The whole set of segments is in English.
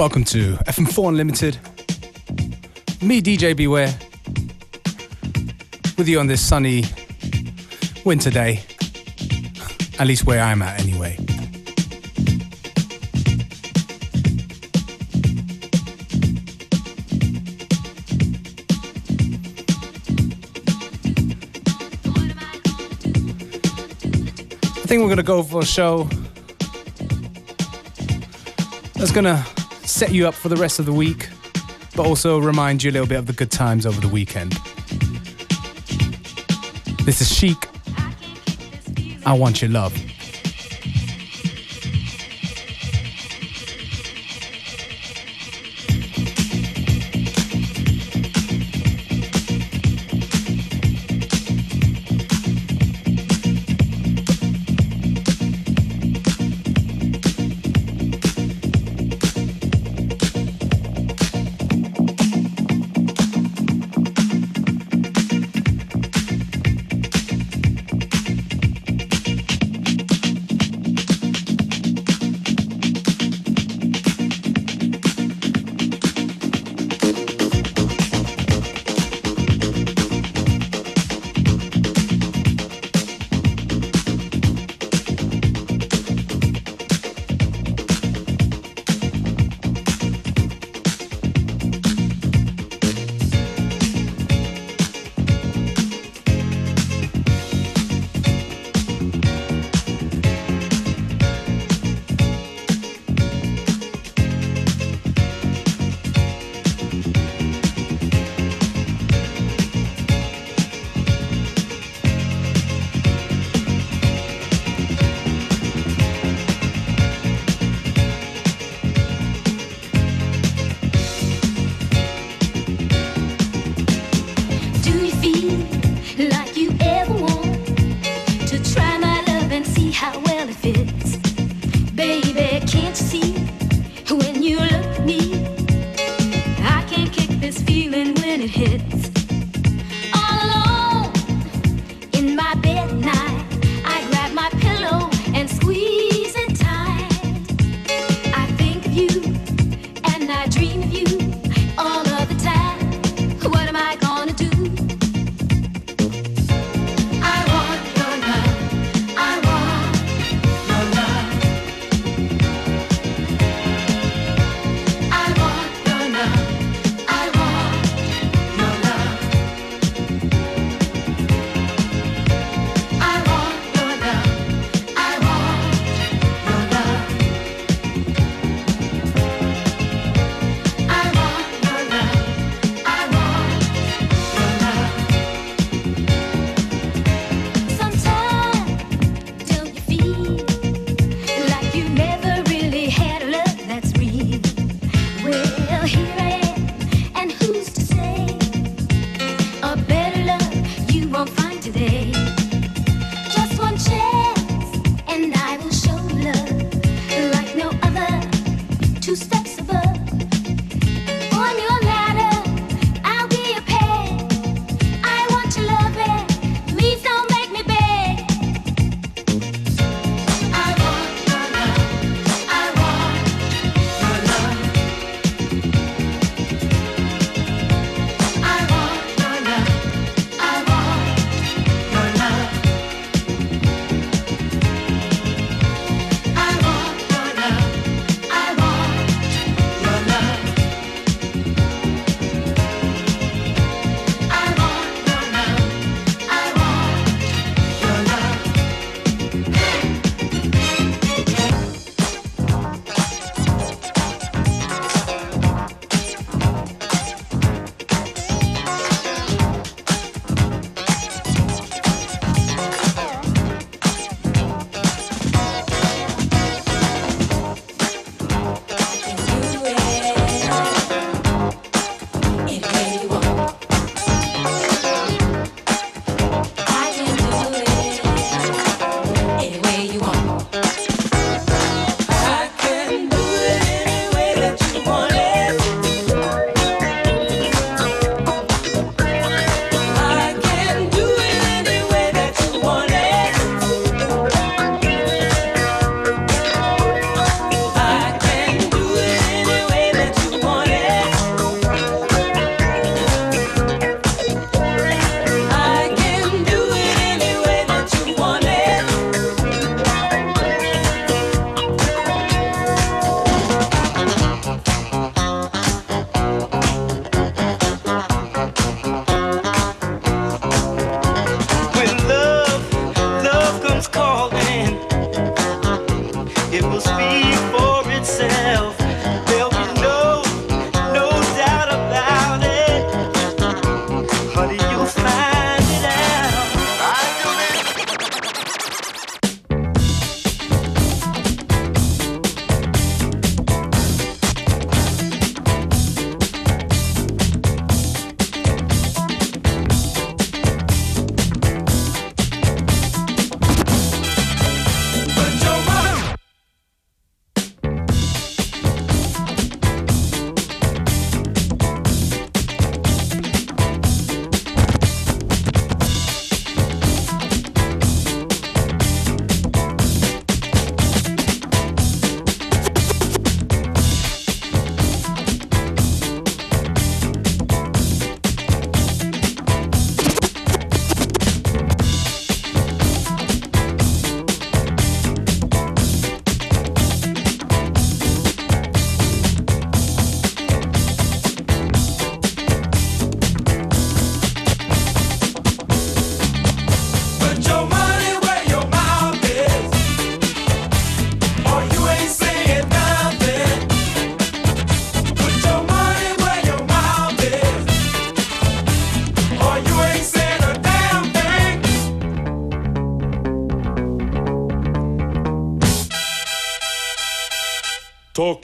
Welcome to FM4 Unlimited. Me, DJ Beware, with you on this sunny winter day. At least where I'm at, anyway. I think we're gonna go for a show that's gonna set you up for the rest of the week, but also remind you a little bit of the good times over the weekend. This is Chic. I want your love.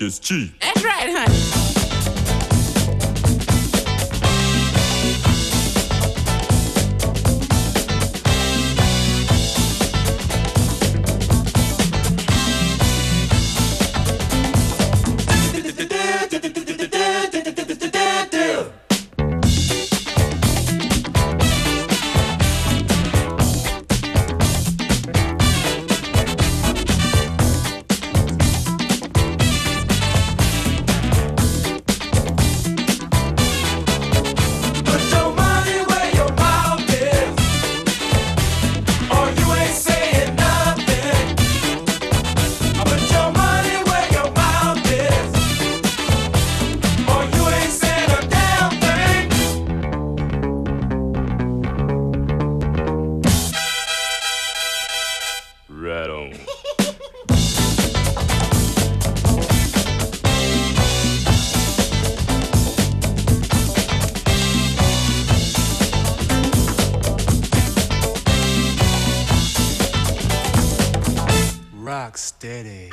Talk is rock steady.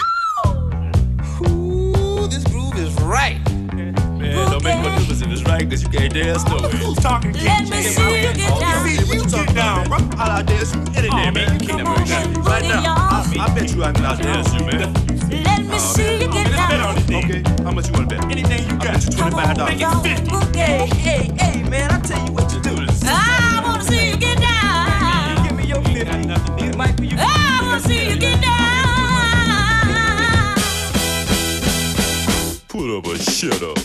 Ooh, this groove is right. Man, don't make no difference if it's right, cause you can't dance to it. Who's talking? Let me see you get down. See, you get down, bro. I'll out dance you any day, man. You can't never get down. Right now, I bet you I can outdance you, man. Let me see you get down. Okay, how much you want to bet? Anything you got. Twenty-five dollars. Make it fifty. Hey, hey, hey, man! I tell you what you do. I wanna see you get down. Give me your fifty. It might be you. I wanna see you get down. Shut up.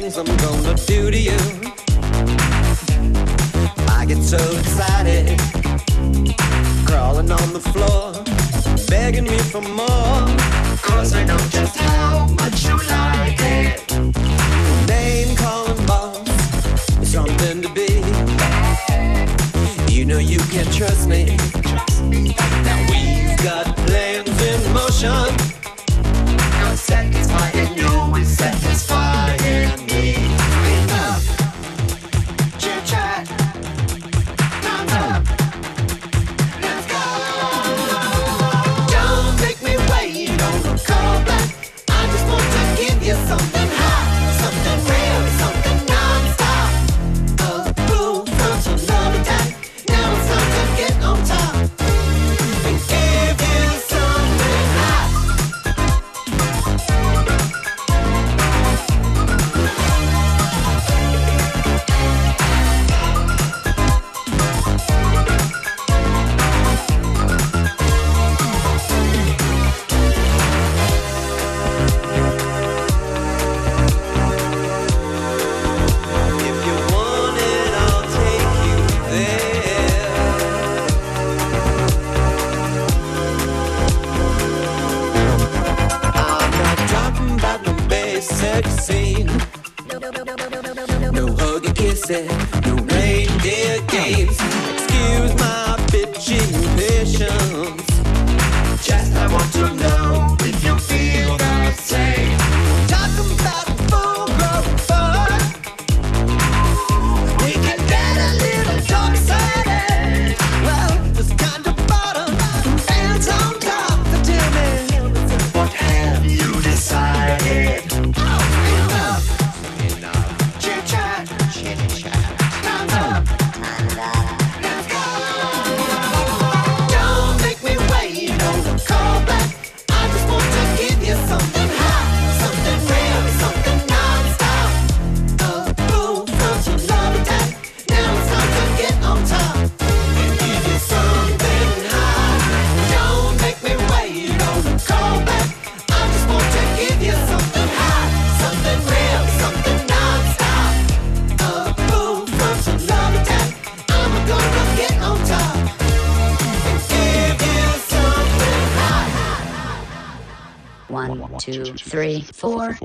Things I'm gonna do to you. I get so excited, crawling on the floor, begging me for more. Cause I know just how much you like it. Name calling boss, It's something to be. You know you can trust me. Now we've got plans in motion. Three, four.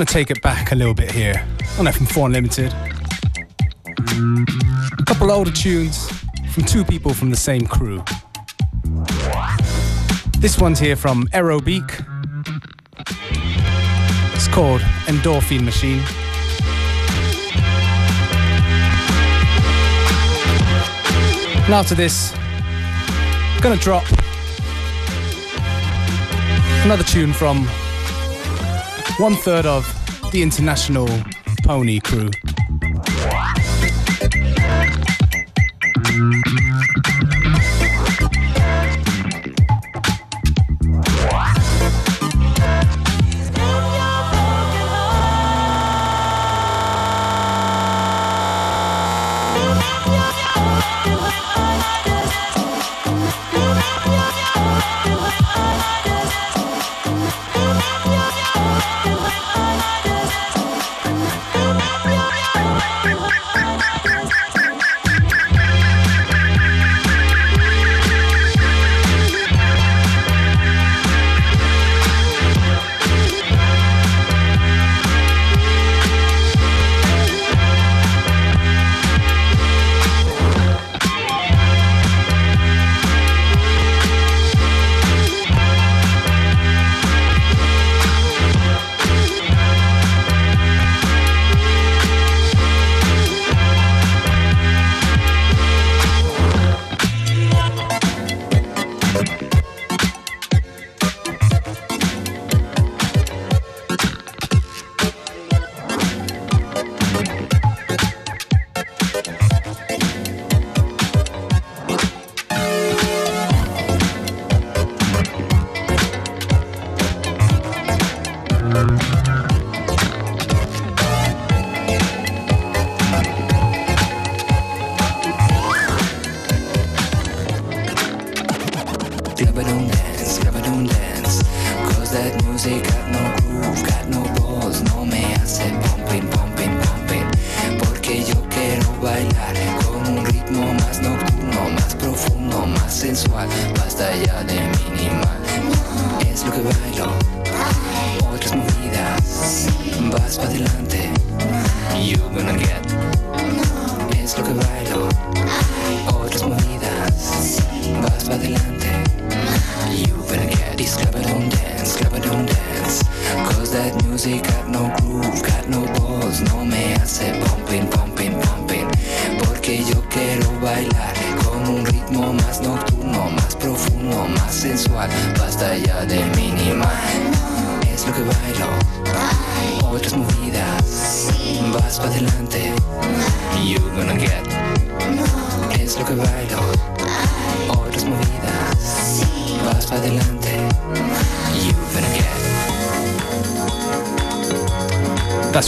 Gonna take it back a little bit here on FM4 Unlimited. A couple older tunes from two people from the same crew. This one's here from Erobique. It's called Endorphin Machine. And after this, I'm gonna drop another tune from one third of the international pony crew. sensual, basta ya de minimal. Es lo que bailo.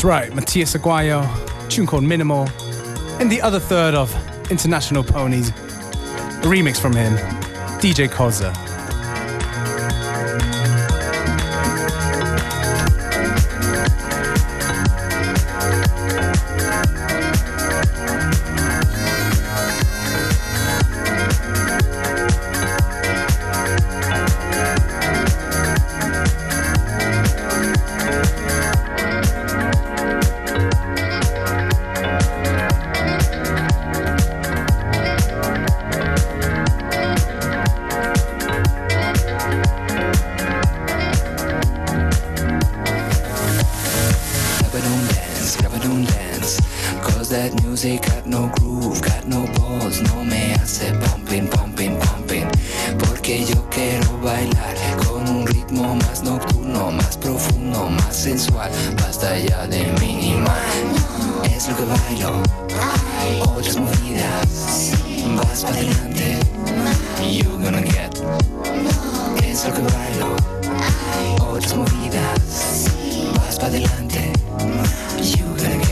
Right, Matias Aguayo, tune called Minimal, and the other third of International Ponies, a remix from him, DJ Koze. that music got no groove, got no balls, no me hace pumping, pumping, pumping. Porque yo quiero bailar con un ritmo más nocturno, más profundo, más sensual. Basta ya de minimal. Es lo que bailo, otras movidas. Vas para adelante, you're gonna get. Es lo que bailo, otras movidas. Vas para adelante, you're gonna get.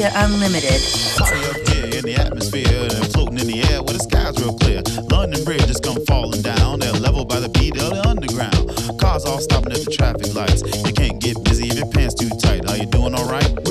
Philadelphia Unlimited. in the atmosphere and floating in the air where the sky's real clear. London Bridge is come falling down. They're leveled by the beat of the underground. Cars all stopping at the traffic lights. You can't get busy if your pants too tight. Are you doing all right?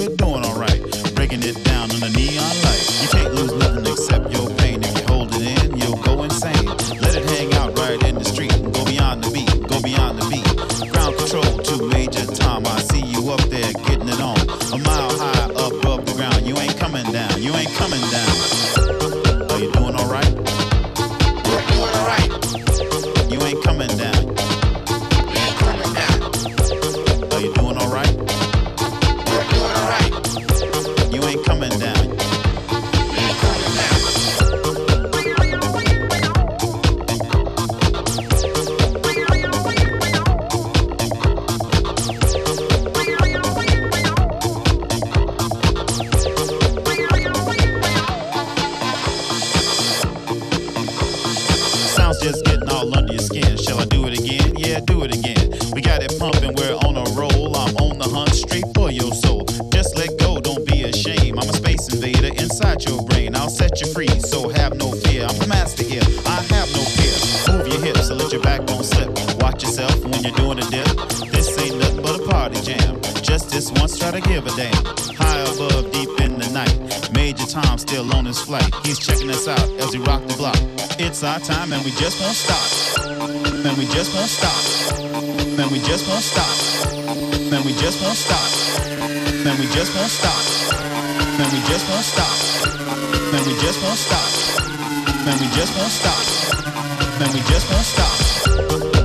we just won't stop. And we just won't stop. And we just won't stop. And we just won't stop. And we just won't stop. And we just won't stop. And we just won't stop. And we just won't stop. And we just won't stop.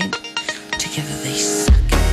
Together they suck.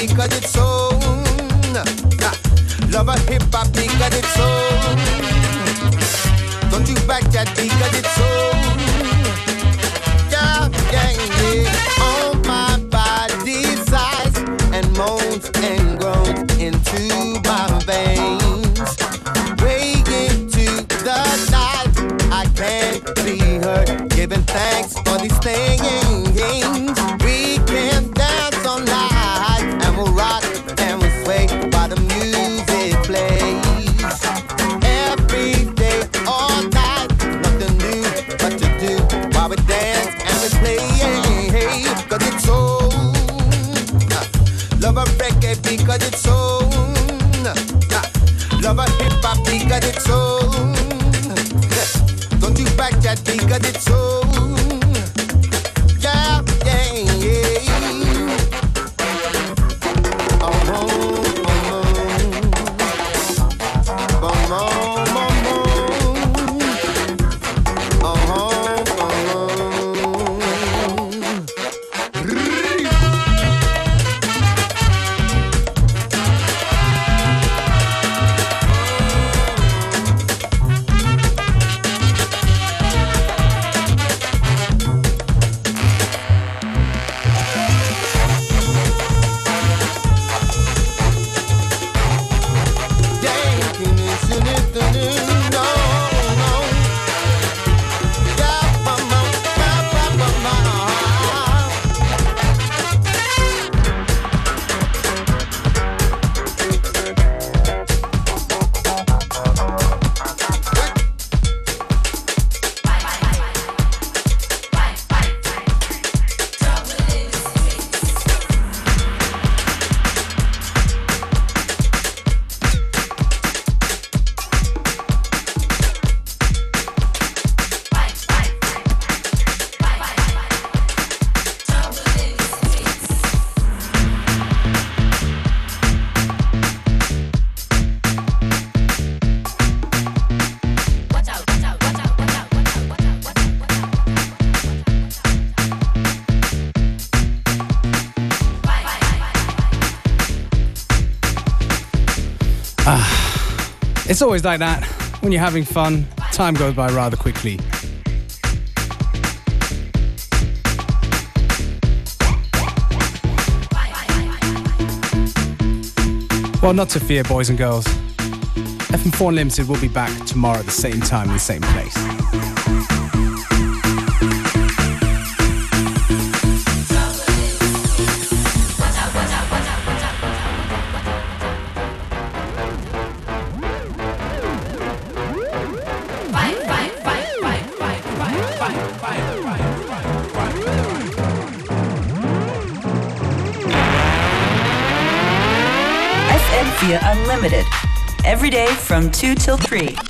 because it's so. Love a hip hop because it's so. Don't you back that because it's so. It's always like that. When you're having fun, time goes by rather quickly. Well, not to fear, boys and girls. FM4 Limited will be back tomorrow at the same time in the same place. Every day from 2 till 3.